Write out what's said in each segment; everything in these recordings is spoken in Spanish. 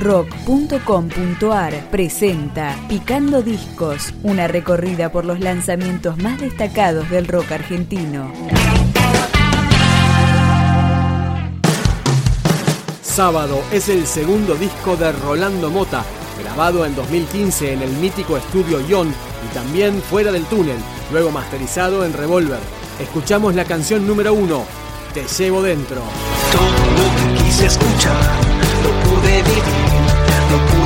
rock.com.ar presenta Picando Discos, una recorrida por los lanzamientos más destacados del rock argentino. Sábado es el segundo disco de Rolando Mota, grabado en 2015 en el mítico estudio Ion y también fuera del túnel, luego masterizado en Revolver. Escuchamos la canción número uno, Te llevo dentro. Todo lo que quise escuchar, lo pude vivir,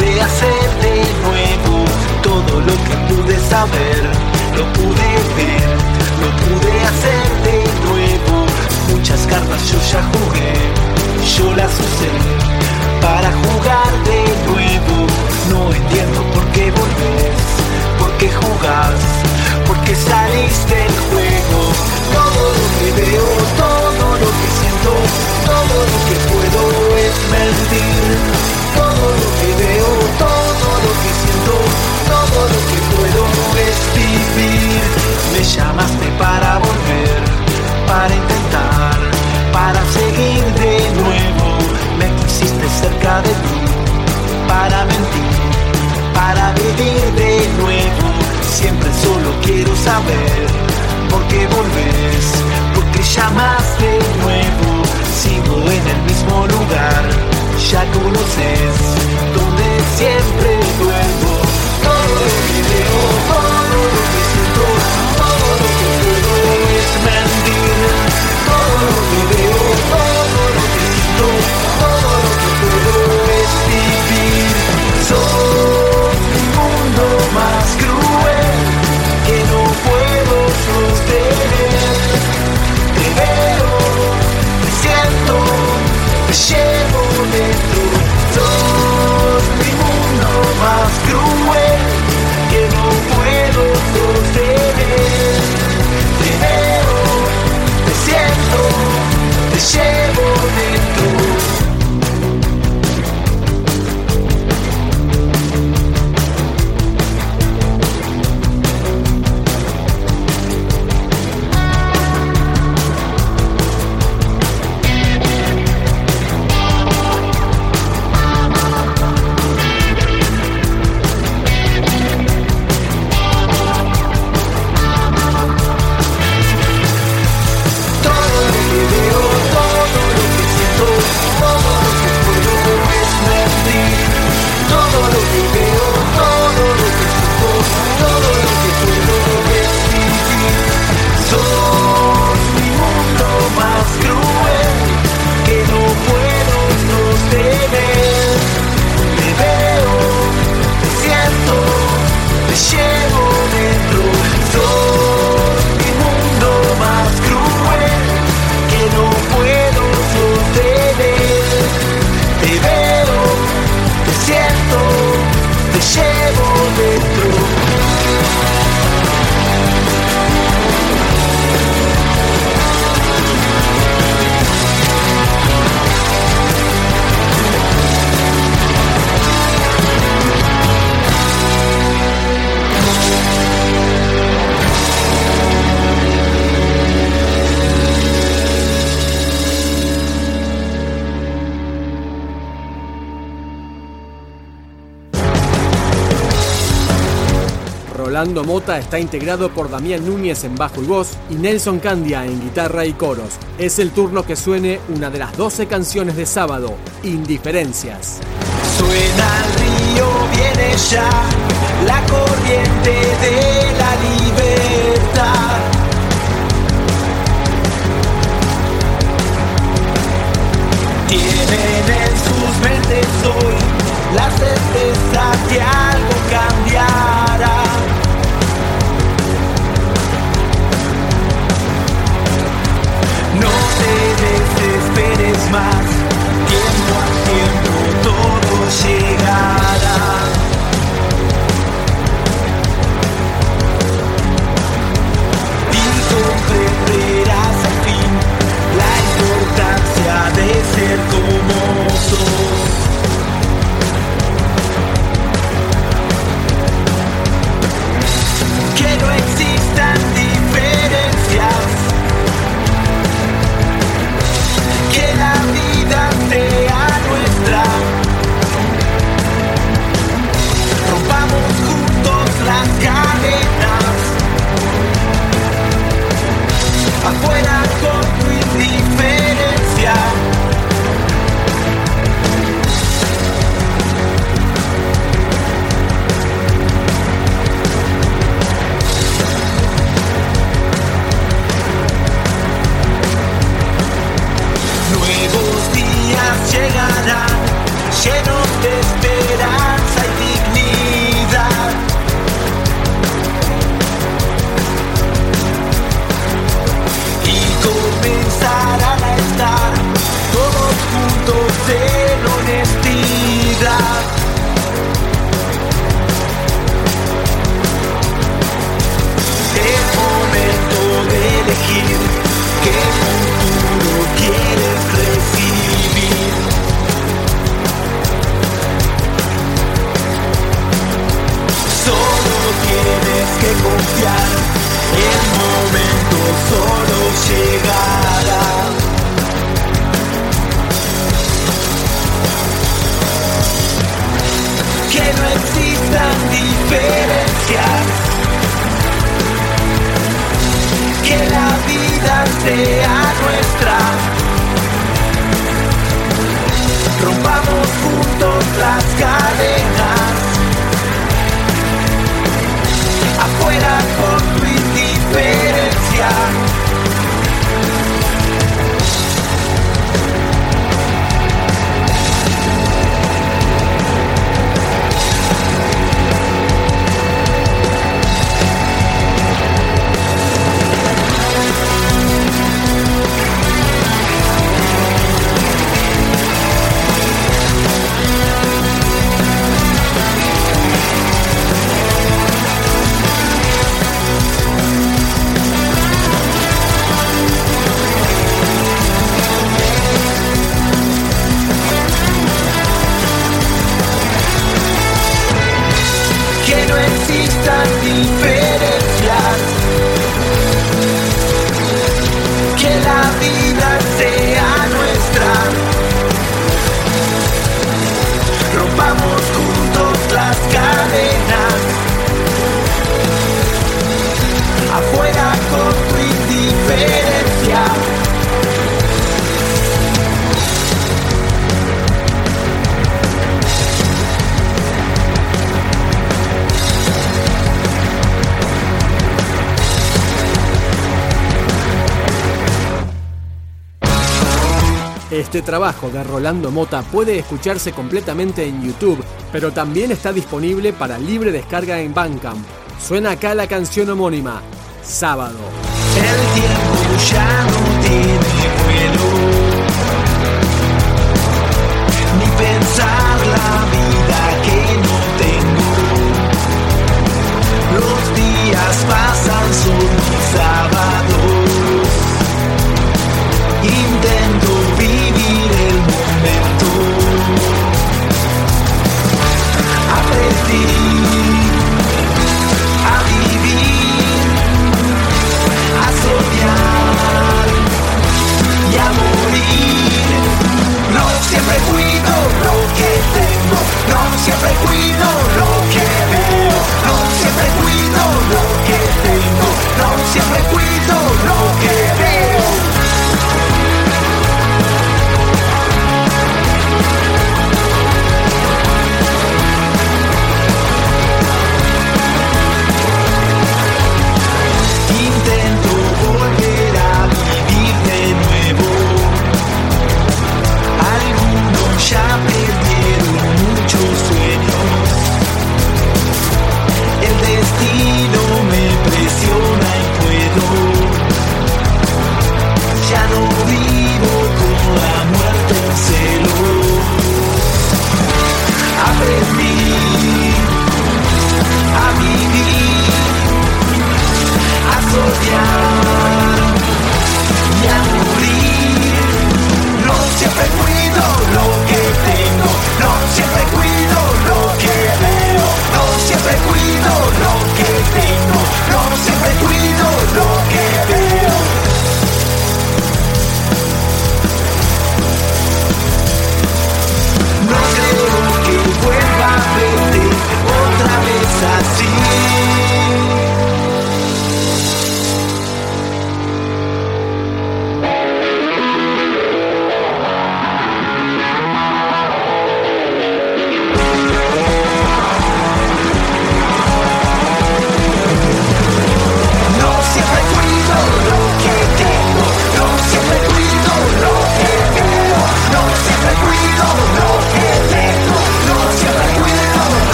pude hacer de nuevo. Todo lo que pude saber, lo pude ver, lo pude hacer de nuevo. Muchas cartas yo ya jugué, yo las usé para jugar de nuevo. No entiendo por qué volvés, por qué jugás, por qué saliste del juego. Saber por volvés, porque llamas de nuevo. Sigo en el mismo lugar, ya conoces donde siempre vuelvo. Te Rolando Mota está integrado por Damián Núñez en bajo y voz y Nelson Candia en guitarra y coros. Es el turno que suene una de las 12 canciones de sábado, Indiferencias. Suena el río, viene ya la corriente de la libertad. Tienen en sus mentes hoy la certeza que algo My. I got enough. Solo llegará. Que no existan diferencias, que la vida sea nuestra. Este trabajo de Rolando Mota puede escucharse completamente en YouTube, pero también está disponible para libre descarga en Bandcamp. Suena acá la canción homónima, Sábado. El tiempo ya no tiene vuelo,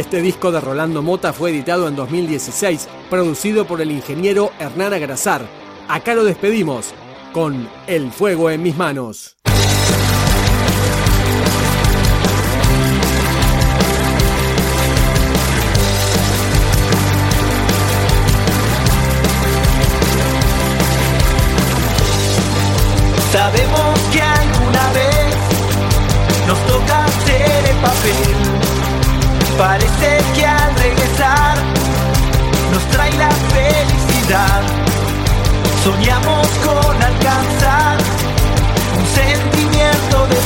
Este disco de Rolando Mota fue editado en 2016, producido por el ingeniero Hernán Agrazar. Acá lo despedimos con El Fuego en mis manos.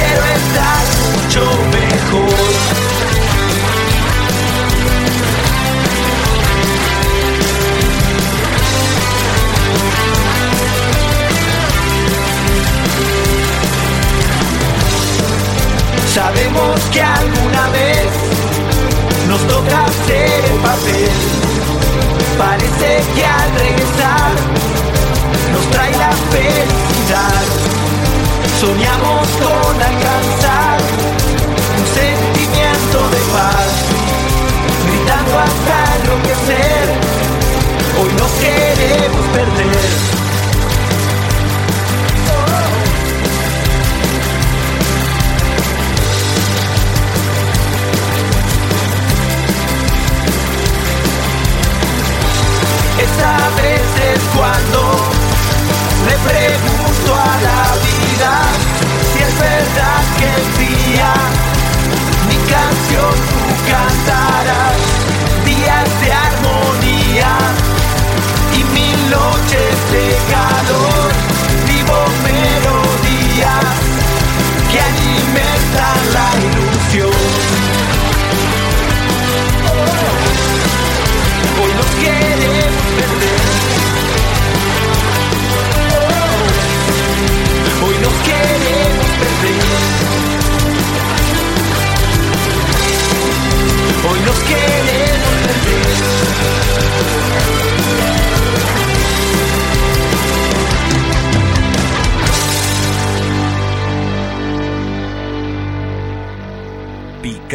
quiero